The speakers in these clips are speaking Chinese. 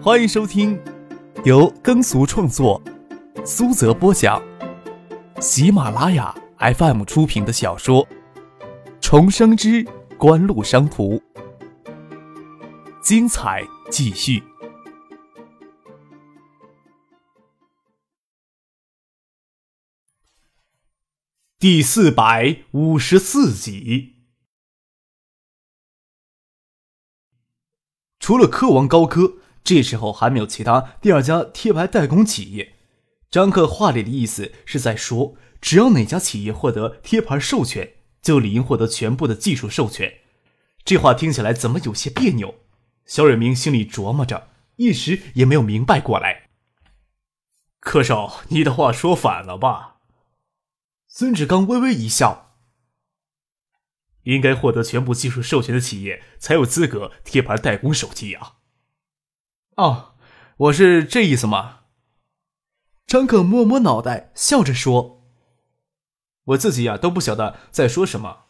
欢迎收听由耕俗创作、苏泽播讲、喜马拉雅 FM 出品的小说《重生之官路商途》，精彩继续，第四百五十四集。除了科王高科，这时候还没有其他第二家贴牌代工企业。张克话里的意思是在说，只要哪家企业获得贴牌授权，就理应获得全部的技术授权。这话听起来怎么有些别扭？肖瑞明心里琢磨着，一时也没有明白过来。柯少，你的话说反了吧？孙志刚微微一笑。应该获得全部技术授权的企业才有资格贴牌代工手机啊！哦，我是这意思吗？张可摸摸脑袋，笑着说：“我自己呀都不晓得在说什么。”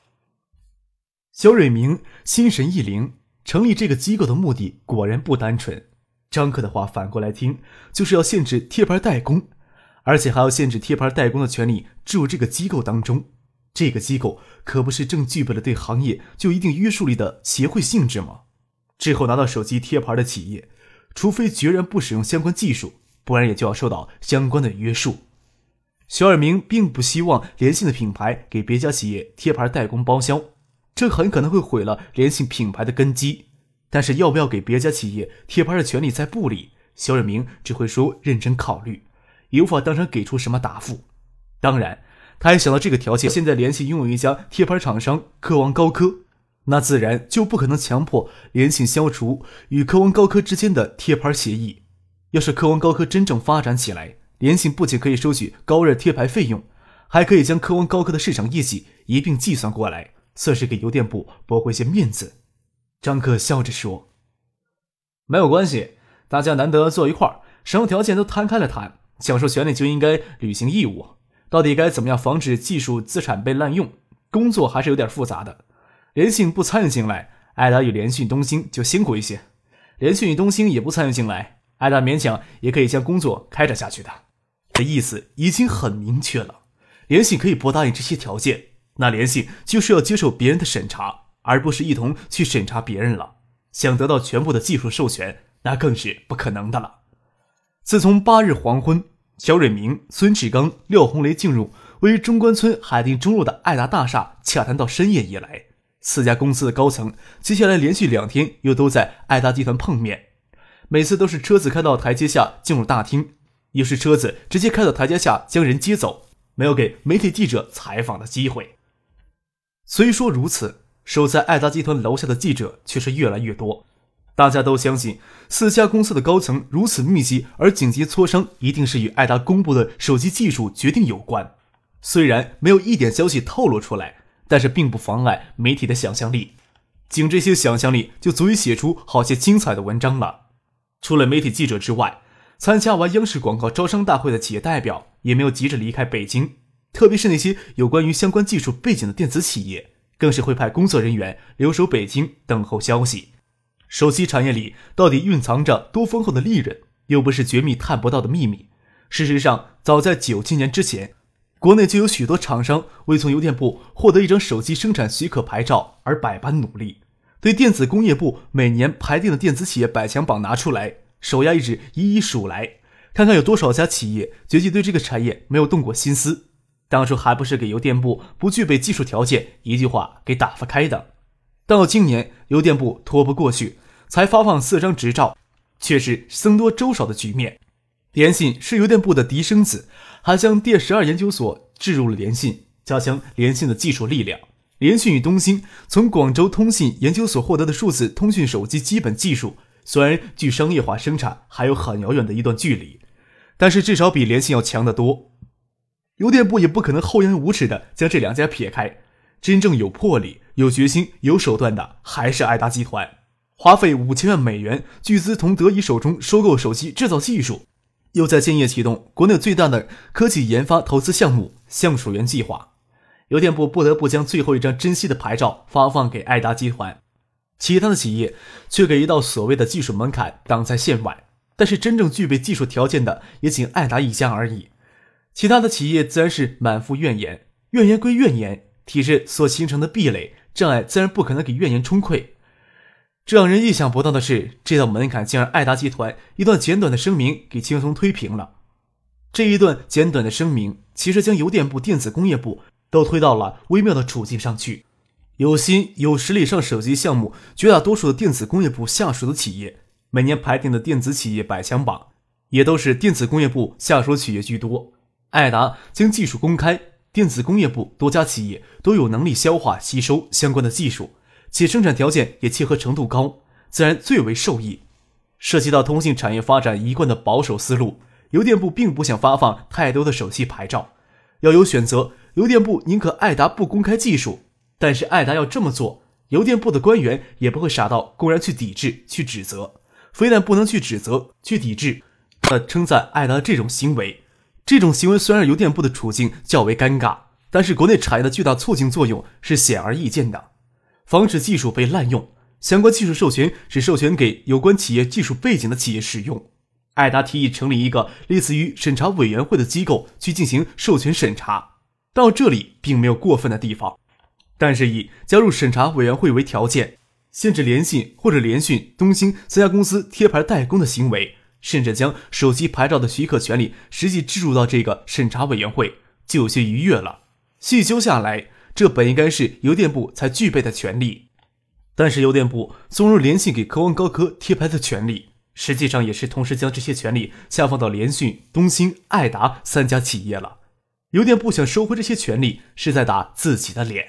肖瑞明心神一灵，成立这个机构的目的果然不单纯。张克的话反过来听，就是要限制贴牌代工，而且还要限制贴牌代工的权利注入这个机构当中。这个机构可不是正具备了对行业就一定约束力的协会性质吗？之后拿到手机贴牌的企业，除非决然不使用相关技术，不然也就要受到相关的约束。肖尔明并不希望联信的品牌给别家企业贴牌代工包销，这很可能会毁了联信品牌的根基。但是要不要给别家企业贴牌的权利在部里，肖尔明只会说认真考虑，也无法当场给出什么答复。当然。他还想到这个条件，现在联系拥有一家贴牌厂商科王高科，那自然就不可能强迫联信消除与科王高科之间的贴牌协议。要是科王高科真正发展起来，联信不仅可以收取高热贴牌费用，还可以将科王高科的市场业绩一并计算过来，算是给邮电部驳回些面子。张克笑着说：“没有关系，大家难得坐一块儿，什么条件都摊开了谈，享受权利就应该履行义务。”到底该怎么样防止技术资产被滥用？工作还是有点复杂的。联信不参与进来，爱达与联讯东兴就辛苦一些；联讯与东兴也不参与进来，爱达勉强也可以将工作开展下去的。这意思已经很明确了。联信可以不答应这些条件，那联信就是要接受别人的审查，而不是一同去审查别人了。想得到全部的技术授权，那更是不可能的了。自从八日黄昏。肖瑞明、孙志刚、廖红雷进入位于中关村海淀中路的爱达大厦洽谈到深夜以来，四家公司的高层接下来连续两天又都在爱达集团碰面，每次都是车子开到台阶下进入大厅，又是车子直接开到台阶下将人接走，没有给媒体记者采访的机会。虽说如此，守在爱达集团楼下的记者却是越来越多。大家都相信，四家公司的高层如此密集而紧急磋商，一定是与爱达公布的手机技术决定有关。虽然没有一点消息透露出来，但是并不妨碍媒体的想象力。仅这些想象力就足以写出好些精彩的文章了。除了媒体记者之外，参加完央视广告招商大会的企业代表也没有急着离开北京，特别是那些有关于相关技术背景的电子企业，更是会派工作人员留守北京等候消息。手机产业里到底蕴藏着多丰厚的利润，又不是绝密探不到的秘密。事实上，早在九七年之前，国内就有许多厂商为从邮电部获得一张手机生产许可牌照而百般努力。对电子工业部每年排定的电子企业百强榜拿出来，手压一指一一数来，看看有多少家企业绝计对这个产业没有动过心思。当初还不是给邮电部不具备技术条件一句话给打发开的。到今年，邮电部拖不过去，才发放四张执照，却是僧多粥少的局面。联信是邮电部的嫡生子，还将第十二研究所置入了联信，加强联信的技术力量。联信与东兴从广州通信研究所获得的数字通讯手机基本技术，虽然距商业化生产还有很遥远的一段距离，但是至少比联信要强得多。邮电部也不可能厚颜无耻的将这两家撇开。真正有魄力、有决心、有手段的还是爱达集团。花费五千万美元巨资从德仪手中收购手机制造技术，又在建业启动国内最大的科技研发投资项目“橡树园计划”。邮电部不得不将最后一张珍稀的牌照发放给爱达集团，其他的企业却给一道所谓的技术门槛挡在线外。但是真正具备技术条件的也仅爱达一家而已。其他的企业自然是满腹怨言，怨言归怨言，体制所形成的壁垒障碍自然不可能给怨言冲溃。这让人意想不到的是，这道门槛竟让爱达集团一段简短的声明给轻松推平了。这一段简短的声明，其实将邮电部、电子工业部都推到了微妙的处境上去。有心有实力上手机项目，绝大多数的电子工业部下属的企业，每年排定的电子企业百强榜，也都是电子工业部下属企业居多。爱达将技术公开，电子工业部多家企业都有能力消化吸收相关的技术。且生产条件也契合程度高，自然最为受益。涉及到通信产业发展一贯的保守思路，邮电部并不想发放太多的手机牌照。要有选择，邮电部宁可爱达不公开技术，但是爱达要这么做，邮电部的官员也不会傻到公然去抵制、去指责。非但不能去指责、去抵制，呃，称赞爱达这种行为。这种行为虽然邮电部的处境较为尴尬，但是国内产业的巨大促进作用是显而易见的。防止技术被滥用，相关技术授权只授权给有关企业技术背景的企业使用。艾达提议成立一个类似于审查委员会的机构去进行授权审查，到这里并没有过分的地方。但是以加入审查委员会为条件，限制联信或者联讯、东兴三家公司贴牌代工的行为，甚至将手机牌照的许可权利实际置入到这个审查委员会，就有些逾越了。细究下来。这本应该是邮电部才具备的权利，但是邮电部纵容联信给科王高科贴牌的权利，实际上也是同时将这些权利下放到联讯、东兴、爱达三家企业了。邮电部想收回这些权利，是在打自己的脸。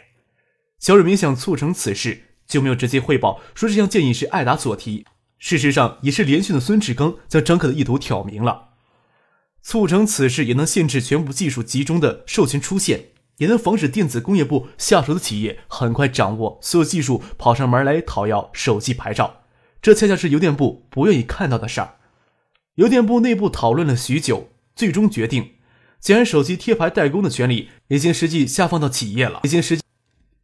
小瑞明想促成此事，就没有直接汇报说这项建议是爱达所提，事实上也是联讯的孙志刚将张克的意图挑明了。促成此事，也能限制全部技术集中的授权出现。也能防止电子工业部下属的企业很快掌握所有技术，跑上门来讨要手机牌照。这恰恰是邮电部不愿意看到的事儿。邮电部内部讨论了许久，最终决定，既然手机贴牌代工的权利已经实际下放到企业了，已经实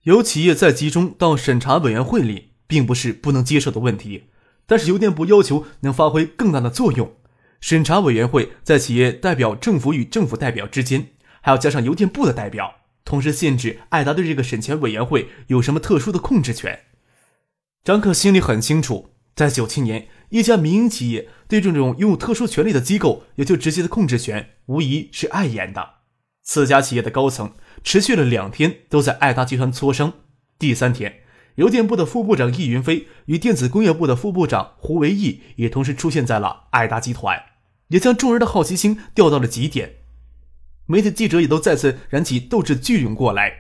由企业再集中到审查委员会里，并不是不能接受的问题。但是邮电部要求能发挥更大的作用。审查委员会在企业代表政府与政府代表之间，还要加上邮电部的代表。同时限制艾达对这个审前委员会有什么特殊的控制权？张克心里很清楚，在九七年，一家民营企业对这种拥有特殊权利的机构也就直接的控制权，无疑是碍眼的。四家企业的高层持续了两天都在艾达集团磋商。第三天，邮电部的副部长易云飞与电子工业部的副部长胡维义也同时出现在了艾达集团，也将众人的好奇心调到了极点。媒体记者也都再次燃起斗志，聚涌过来，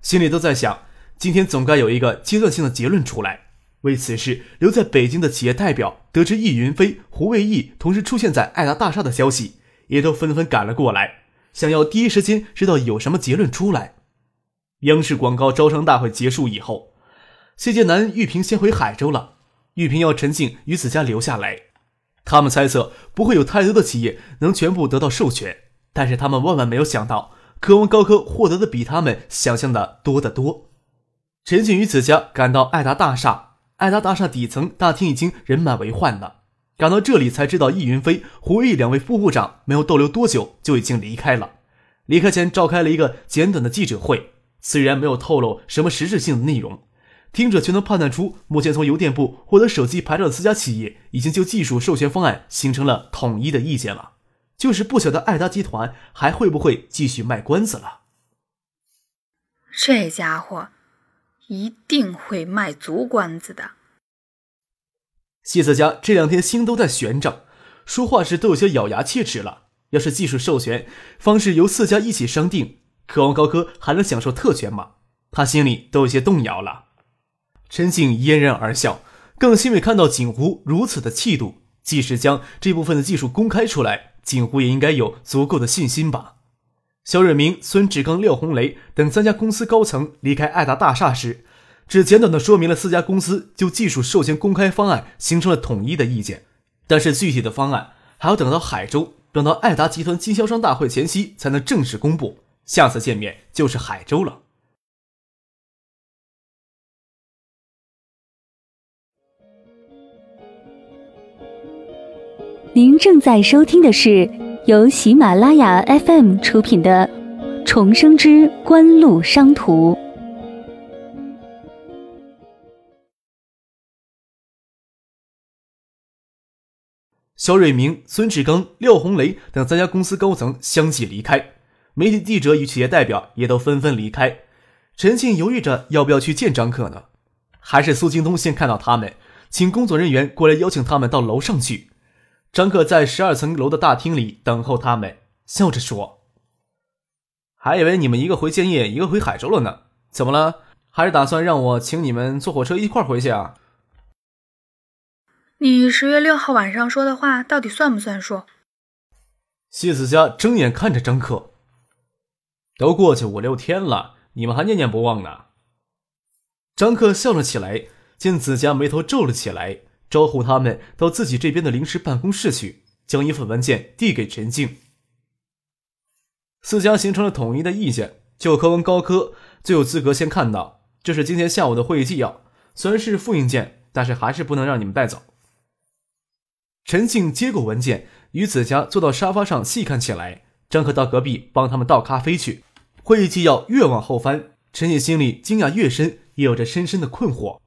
心里都在想：今天总该有一个阶段性的结论出来。为此事，留在北京的企业代表得知易云飞、胡卫义同时出现在爱达大厦的消息，也都纷纷赶了过来，想要第一时间知道有什么结论出来。央视广告招商大会结束以后，谢剑南、玉萍先回海州了。玉萍要陈静与子佳留下来，他们猜测不会有太多的企业能全部得到授权。但是他们万万没有想到，科王高科获得的比他们想象的多得多。陈静与子佳赶到爱达大厦，爱达大厦底层大厅已经人满为患了。赶到这里才知道，易云飞、胡毅两位副部长没有逗留多久就已经离开了。离开前召开了一个简短的记者会，虽然没有透露什么实质性的内容，听者却能判断出，目前从邮电部获得手机牌照的四家企业已经就技术授权方案形成了统一的意见了。就是不晓得爱达集团还会不会继续卖关子了。这家伙一定会卖足关子的。谢思佳这两天心都在悬着，说话时都有些咬牙切齿了。要是技术授权方式由四家一起商定，渴望高科还能享受特权吗？他心里都有些动摇了。陈静嫣然而笑，更欣慰看到景湖如此的气度，即使将这部分的技术公开出来。景湖也应该有足够的信心吧。肖瑞明、孙志刚、廖红雷等三家公司高层离开爱达大厦时，只简短的说明了四家公司就技术授权公开方案形成了统一的意见，但是具体的方案还要等到海州，等到爱达集团经销商大会前夕才能正式公布。下次见面就是海州了。您正在收听的是由喜马拉雅 FM 出品的《重生之官路商途》。肖瑞明、孙志刚、廖红雷等三家公司高层相继离开，媒体记者与企业代表也都纷纷离开。陈庆犹豫着要不要去见张克呢？还是苏京东先看到他们，请工作人员过来邀请他们到楼上去。张克在十二层楼的大厅里等候他们，笑着说：“还以为你们一个回建业，一个回海州了呢。怎么了？还是打算让我请你们坐火车一块回去啊？”你十月六号晚上说的话到底算不算数？谢子佳睁眼看着张克。都过去五六天了，你们还念念不忘呢。张克笑了起来，见子佳眉头皱了起来。招呼他们到自己这边的临时办公室去，将一份文件递给陈静。四家形成了统一的意见，就科文高科最有资格先看到。这是今天下午的会议纪要，虽然是复印件，但是还是不能让你们带走。陈静接过文件，与子佳坐到沙发上细看起来。张可到隔壁帮他们倒咖啡去。会议纪要越往后翻，陈静心里惊讶越深，也有着深深的困惑。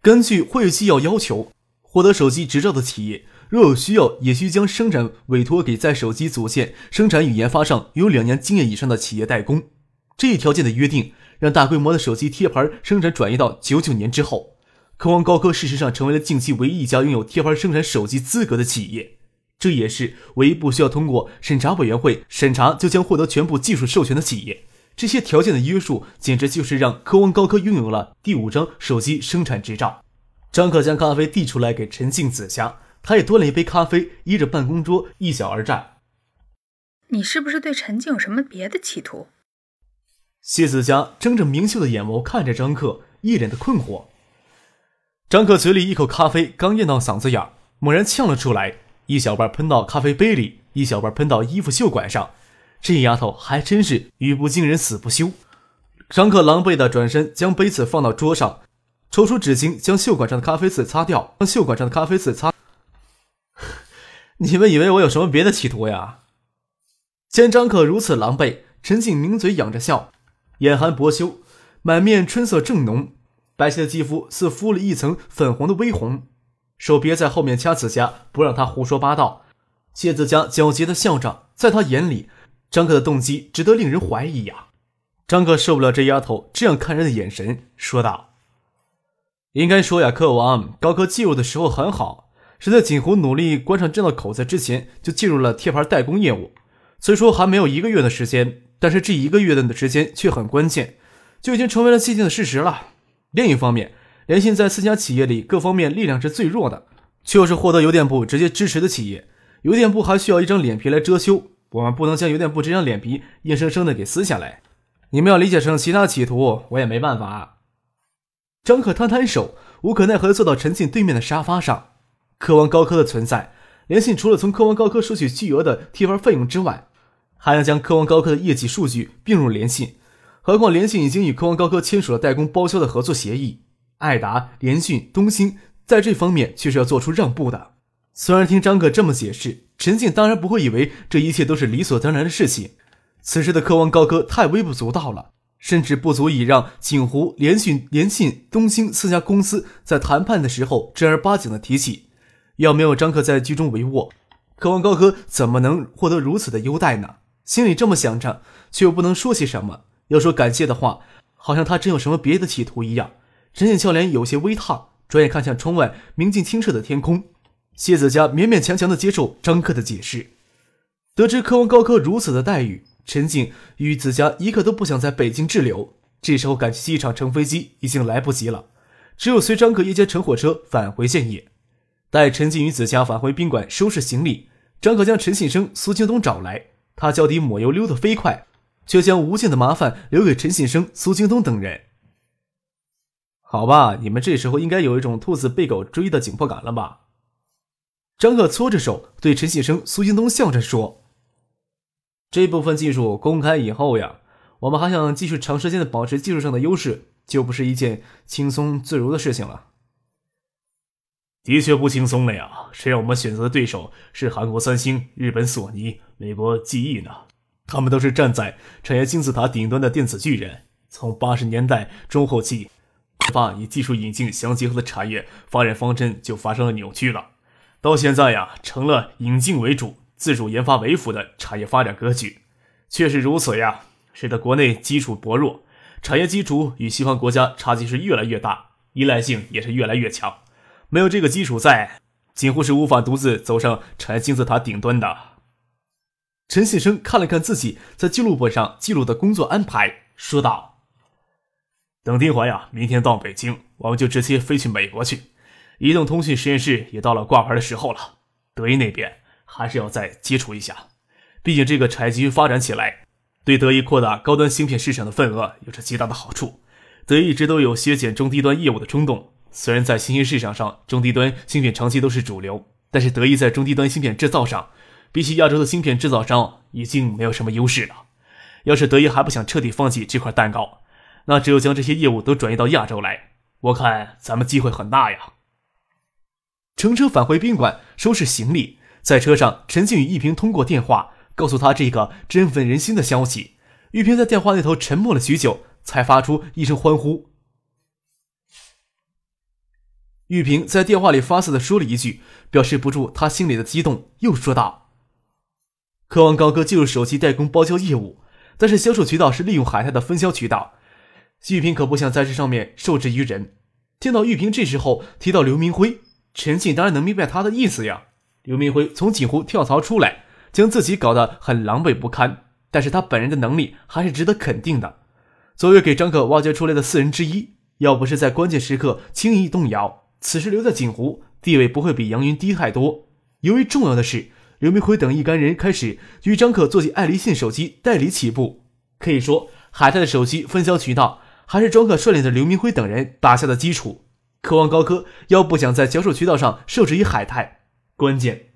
根据会议纪要要求。获得手机执照的企业，若有需要，也需将生产委托给在手机组件生产与研发上有两年经验以上的企业代工。这一条件的约定，让大规模的手机贴牌生产转移到九九年之后。科王高科事实上成为了近期唯一一家拥有贴牌生产手机资格的企业，这也是唯一不需要通过审查委员会审查就将获得全部技术授权的企业。这些条件的约束，简直就是让科王高科拥有了第五张手机生产执照。张克将咖啡递出来给陈静紫霞，他也端了一杯咖啡，依着办公桌一小而站。你是不是对陈静有什么别的企图？谢子佳睁着明秀的眼眸看着张克，一脸的困惑。张克嘴里一口咖啡刚咽到嗓子眼，猛然呛了出来，一小半喷到咖啡杯里，一小半喷到衣服袖管上。这丫头还真是语不惊人死不休。张克狼狈的转身，将杯子放到桌上。抽出纸巾，将袖管上的咖啡渍擦掉。将袖管上的咖啡渍擦。你们以为我有什么别的企图呀？见张可如此狼狈，陈静抿嘴仰着笑，眼含薄羞，满面春色正浓，白皙的肌肤似敷了一层粉红的微红，手别在后面掐子家，不让他胡说八道。谢子佳狡黠的笑着，在他眼里，张可的动机值得令人怀疑呀。张可受不了这丫头这样看人的眼神，说道。应该说呀，科王高科技入的时候很好，是在锦湖努力关上这道口子之前就进入了贴牌代工业务。虽说还没有一个月的时间，但是这一个月的时间却很关键，就已经成为了既定的事实了。另一方面，联信在四家企业里各方面力量是最弱的，却又是获得邮电部直接支持的企业，邮电部还需要一张脸皮来遮羞，我们不能将邮电部这张脸皮硬生生的给撕下来。你们要理解成其他企图，我也没办法。张可摊摊手，无可奈何地坐到陈静对面的沙发上。科王高科的存在，联信除了从科王高科收取巨额的贴牌费用之外，还能将科王高科的业绩数据并入联信。何况联信已经与科王高科签署了代工包销的合作协议，爱达、联讯、东兴在这方面却是要做出让步的。虽然听张可这么解释，陈静当然不会以为这一切都是理所当然的事情。此时的科王高科太微不足道了。甚至不足以让锦湖、联讯、联信、东兴四家公司在谈判的时候正儿八经的提起。要没有张克在居中维握，渴望高科怎么能获得如此的优待呢？心里这么想着，却又不能说些什么。要说感谢的话，好像他真有什么别的企图一样。陈静笑脸有些微烫，转眼看向窗外明净清澈的天空。谢子佳勉勉强强的接受张克的解释，得知科王高科如此的待遇。陈静与子佳一刻都不想在北京滞留，这时候赶去机场乘飞机已经来不及了，只有随张可一家乘火车返回建业。待陈静与子佳返回宾馆收拾行李，张可将陈信生、苏京东找来，他脚底抹油溜得飞快，却将无尽的麻烦留给陈信生、苏京东等人。好吧，你们这时候应该有一种兔子被狗追的紧迫感了吧？张可搓着手对陈信生、苏京东笑着说。这部分技术公开以后呀，我们还想继续长时间的保持技术上的优势，就不是一件轻松自如的事情了。的确不轻松了呀！谁让我们选择的对手是韩国三星、日本索尼、美国记忆呢？他们都是站在产业金字塔顶端的电子巨人。从八十年代中后期，发以技术引进相结合的产业发展方针就发生了扭曲了。到现在呀，成了引进为主、自主研发为辅的产业发展格局。确实如此呀，使得国内基础薄弱，产业基础与西方国家差距是越来越大，依赖性也是越来越强。没有这个基础在，几乎是无法独自走上产业金字塔顶端的。陈信生看了看自己在记录本上记录的工作安排，说道：“等丁怀呀，明天到北京，我们就直接飞去美国去。移动通讯实验室也到了挂牌的时候了。德意那边还是要再接触一下，毕竟这个产业继续发展起来，对德意扩大高端芯片市场的份额有着极大的好处。德意一直都有削减中低端业务的冲动。”虽然在新兴市场上，中低端芯片长期都是主流，但是德意在中低端芯片制造上，比起亚洲的芯片制造商已经没有什么优势了。要是德意还不想彻底放弃这块蛋糕，那只有将这些业务都转移到亚洲来。我看咱们机会很大呀。乘车返回宾馆，收拾行李，在车上，陈静与玉萍通过电话告诉他这个振奋人心的消息。玉萍在电话那头沉默了许久，才发出一声欢呼。玉萍在电话里发肆的说了一句，表示不住她心里的激动，又说道：“渴望高歌进入手机代工包销业务，但是销售渠道是利用海泰的分销渠道。玉萍可不想在这上面受制于人。”听到玉萍这时候提到刘明辉，陈静当然能明白他的意思呀。刘明辉从锦湖跳槽出来，将自己搞得很狼狈不堪，但是他本人的能力还是值得肯定的。作为给张可挖掘出来的四人之一，要不是在关键时刻轻易动摇。此时留在锦湖，地位不会比杨云低太多。由于重要的是，刘明辉等一干人开始与张可做起爱立信手机代理起步。可以说，海泰的手机分销渠道还是庄可率领的刘明辉等人打下的基础。渴望高科要不想在销售渠道上受制于海泰，关键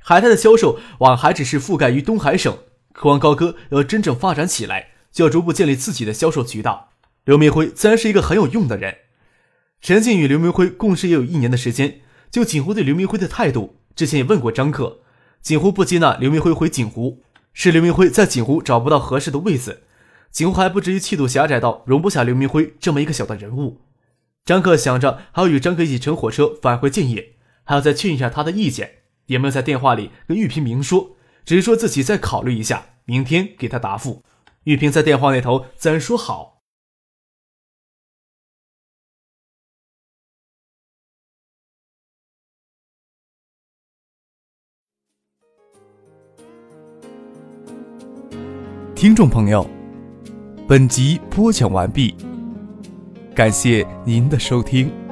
海泰的销售网还只是覆盖于东海省。渴望高歌要真正发展起来，就要逐步建立自己的销售渠道。刘明辉自然是一个很有用的人。陈静与刘明辉共事也有一年的时间，就锦湖对刘明辉的态度，之前也问过张克。锦湖不接纳刘明辉回锦湖，是刘明辉在锦湖找不到合适的位子。锦湖还不至于气度狭窄到容不下刘明辉这么一个小的人物。张克想着还要与张克一起乘火车返回建业，还要再确认一下他的意见，也没有在电话里跟玉萍明说，只是说自己再考虑一下，明天给他答复。玉萍在电话那头自然说好。听众朋友，本集播讲完毕，感谢您的收听。